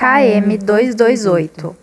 KM228.